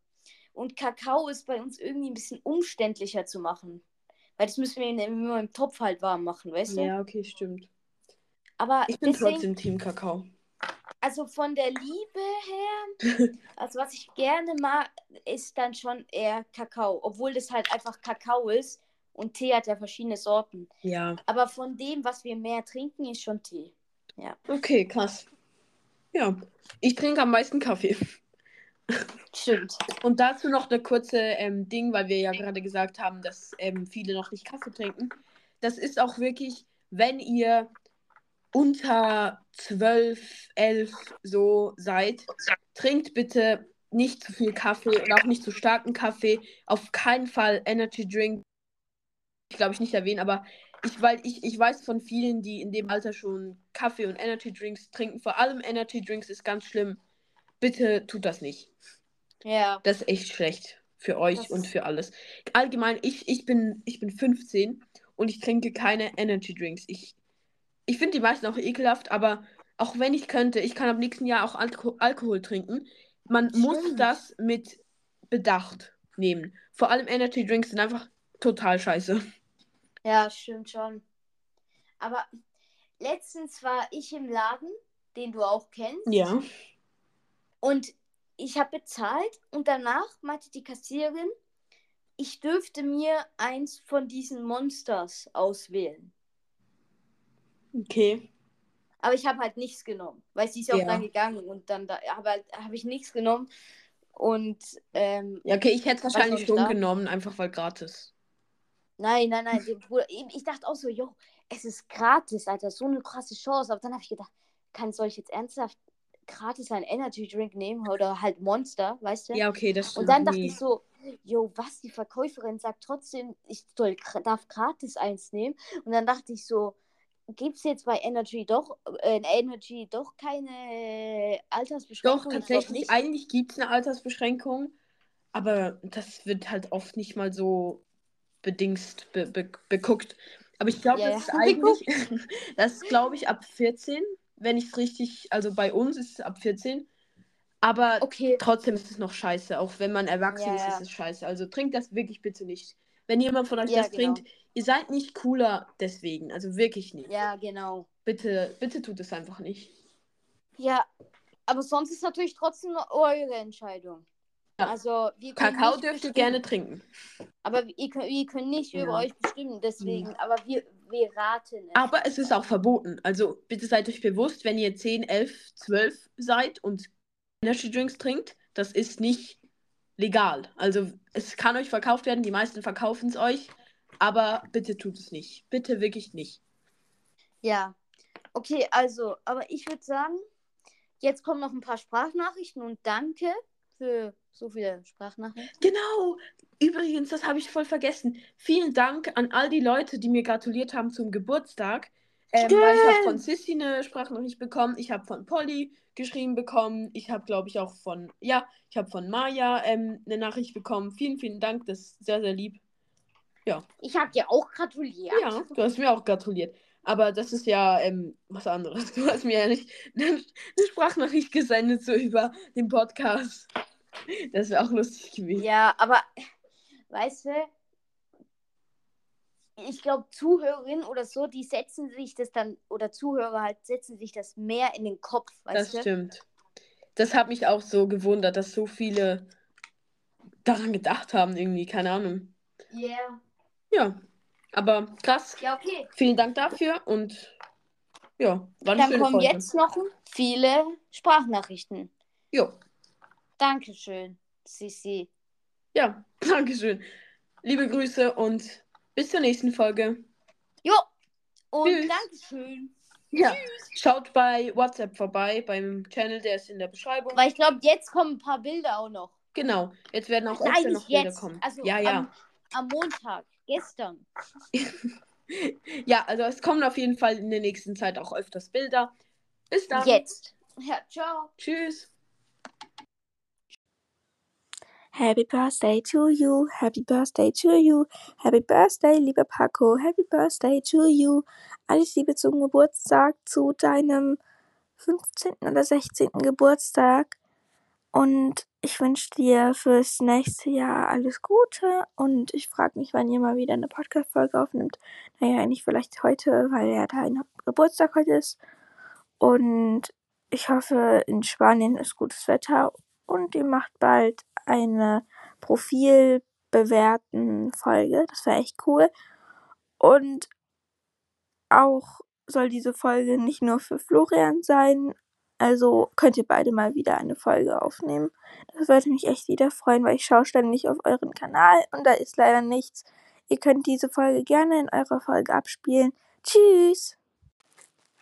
A: Und Kakao ist bei uns irgendwie ein bisschen umständlicher zu machen. Weil das müssen wir in- immer im Topf halt warm machen, weißt du?
B: Ja, okay, stimmt.
A: Aber
B: Ich bin
A: deswegen,
B: trotzdem Team Kakao.
A: also von der Liebe her, also was ich gerne mag, ist dann schon eher Kakao. Obwohl das halt einfach Kakao ist und Tee hat ja verschiedene Sorten.
B: Ja.
A: Aber von dem, was wir mehr trinken, ist schon Tee.
B: Okay, krass. Ja. Ich trinke am meisten Kaffee.
A: Stimmt.
B: Und dazu noch eine kurze ähm, Ding, weil wir ja gerade gesagt haben, dass ähm, viele noch nicht Kaffee trinken. Das ist auch wirklich, wenn ihr unter 12, 11 so seid, trinkt bitte nicht zu viel Kaffee und auch nicht zu starken Kaffee. Auf keinen Fall Energy Drink. Ich glaube ich nicht erwähnen, aber ich, weil ich, ich weiß von vielen, die in dem Alter schon Kaffee und Energy Drinks trinken. Vor allem Energy Drinks ist ganz schlimm. Bitte tut das nicht.
A: Ja.
B: Das ist echt schlecht für euch
A: Das-
B: und für alles. Allgemein, ich, ich, bin, ich bin 15 und ich trinke keine Energy Drinks. Ich, ich finde die meisten auch ekelhaft, aber auch wenn ich könnte, ich kann ab nächsten Jahr auch Alko Alkohol trinken. Man muss
A: Stimmt.
B: das mit Bedacht nehmen. Vor allem Energy Drinks sind einfach total scheiße.
A: Ja, stimmt schon. Aber letztens war ich im Laden, den du auch kennst.
B: Ja.
A: Und ich habe bezahlt und danach meinte die Kassiererin, ich dürfte mir eins von diesen Monsters auswählen.
B: Okay.
A: Aber ich habe halt nichts genommen, weil sie ist ja auch dann gegangen und dann da, habe halt, hab ich nichts genommen. Und ähm,
B: Ja, okay, ich hätte es wahrscheinlich schon genommen, einfach weil gratis.
A: Nein, nein, nein. der Bruder, ich dachte auch so, jo, es ist gratis, Alter, so eine krasse Chance. Aber dann habe ich gedacht, kann soll ich jetzt ernsthaft gratis einen Energy Drink nehmen oder halt Monster, weißt du?
B: Ja, okay, das stimmt.
A: Und dann dachte
B: Nee.
A: ich so, jo, was, die Verkäuferin sagt trotzdem, ich soll, darf gratis eins nehmen. Und dann dachte ich so, gibt es jetzt bei Energy doch, äh, Energy doch keine Altersbeschränkung?
B: Doch, tatsächlich, eigentlich gibt es eine Altersbeschränkung, aber das wird halt oft nicht mal so bedingst be be beguckt. Aber ich glaube,
A: Ja,
B: das ist eigentlich, das ist, glaube ich, ab 14, wenn ich es richtig, also bei uns ist es ab 14. Aber
A: Okay.
B: trotzdem ist es noch scheiße. Auch wenn man erwachsen
A: Ja,
B: ist, ist es scheiße. Also trinkt das wirklich bitte nicht. Wenn jemand von euch
A: Ja,
B: das
A: genau.
B: trinkt, ihr seid nicht cooler deswegen. Also wirklich nicht.
A: Ja, genau.
B: Bitte, bitte tut es einfach nicht.
A: Ja, aber sonst ist natürlich trotzdem nur eure Entscheidung.
B: Ja.
A: Also, wir können
B: Kakao dürft ihr gerne trinken.
A: Aber könnt, ihr könnt nicht
B: Ja.
A: über euch bestimmen, deswegen. Aber wir, wir raten es.
B: Aber es ist auch verboten. Also bitte seid euch bewusst, wenn ihr 10, 11, 12 seid und Energy Drinks trinkt, das ist nicht legal. Also es kann euch verkauft werden, die meisten verkaufen es euch, aber bitte tut es nicht. Bitte wirklich nicht.
A: Ja. Okay, also, aber ich würde sagen, jetzt kommen noch ein paar Sprachnachrichten und danke für so viele Sprachnachrichten.
B: Genau. Übrigens, das habe ich voll vergessen. Vielen Dank an all die Leute, die mir gratuliert haben zum Geburtstag. Ähm, ich habe von Sissy eine Sprachnachricht bekommen, ich habe von Polly geschrieben bekommen, ich habe, glaube ich, auch von, ja, ich habe von Maya ähm, eine Nachricht bekommen. Vielen, vielen Dank, das ist sehr, sehr lieb.
A: Ich habe dir auch gratuliert.
B: Ja, du hast mir auch gratuliert. Aber das ist ja ähm, was anderes. Du hast mir ja nicht eine, Sprachnachricht gesendet, so über den Podcast. Das wäre auch lustig gewesen.
A: Ja, aber weißt du, ich glaube, Zuhörerinnen oder so, die setzen sich das dann, oder Zuhörer halt, setzen sich das mehr in den Kopf,
B: Das
A: du?
B: stimmt. Das hat mich auch so gewundert, dass so viele daran gedacht haben, irgendwie, keine Ahnung.
A: Yeah.
B: Ja, aber krass.
A: Ja, okay.
B: Vielen Dank dafür und ja, eine
A: Dann kommen
B: Folge.
A: jetzt noch viele Sprachnachrichten.
B: Jo,
A: Dankeschön, Sissi.
B: ja, Dankeschön. Liebe Grüße und bis zur nächsten Folge.
A: Jo, und
B: Tschüss.
A: Dankeschön.
B: Ja, schaut bei WhatsApp vorbei, beim Channel, der ist in der Beschreibung.
A: Weil ich glaube, jetzt kommen ein paar Bilder auch noch.
B: Genau, jetzt werden auch
A: Nein,
B: öfter noch Bilder
A: jetzt.
B: kommen.
A: Also
B: ja, ja.
A: Am, am Montag, gestern.
B: Ja, also es kommen auf jeden Fall in der nächsten Zeit auch öfters Bilder. Bis dann.
A: Jetzt. Ja, ciao.
B: Tschüss.
C: Happy Birthday to you, Happy Birthday to you, Happy Birthday, lieber Paco, Happy Birthday to you. Alles Liebe zum Geburtstag, zu deinem 15. oder 16. Geburtstag. Und ich wünsche dir fürs nächste Jahr alles Gute. Und ich frage mich, wann ihr mal wieder eine Podcast-Folge aufnimmt. Naja, eigentlich vielleicht heute, weil ja dein Geburtstag heute ist. Und ich hoffe, in Spanien ist gutes Wetter und ihr macht bald eine profilbewerten Folge. Das wäre echt cool. Und auch soll diese Folge nicht nur für Florian sein. Also könnt ihr beide mal wieder eine Folge aufnehmen. Das würde mich echt wieder freuen, weil ich schaue ständig auf euren Kanal und da ist leider nichts. Ihr könnt diese Folge gerne in eurer Folge abspielen. Tschüss!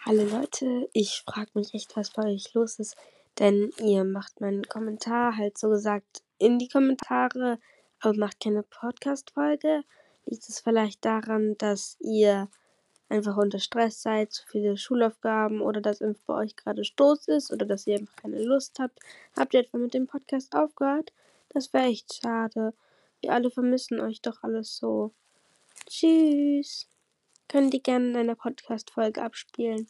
D: Hallo Leute, ich frage mich echt, was bei euch los ist, denn ihr macht meinen Kommentar halt so gesagt in die Kommentare, aber macht keine Podcast-Folge. Liegt es vielleicht daran, dass ihr einfach unter Stress seid, zu viele Schulaufgaben oder dass bei euch gerade Stoß ist oder dass ihr einfach keine Lust habt? Habt ihr etwa mit dem Podcast aufgehört? Das wäre echt schade. Wir alle vermissen euch doch alles so. Tschüss. Könnt ihr gerne in einer Podcast-Folge abspielen.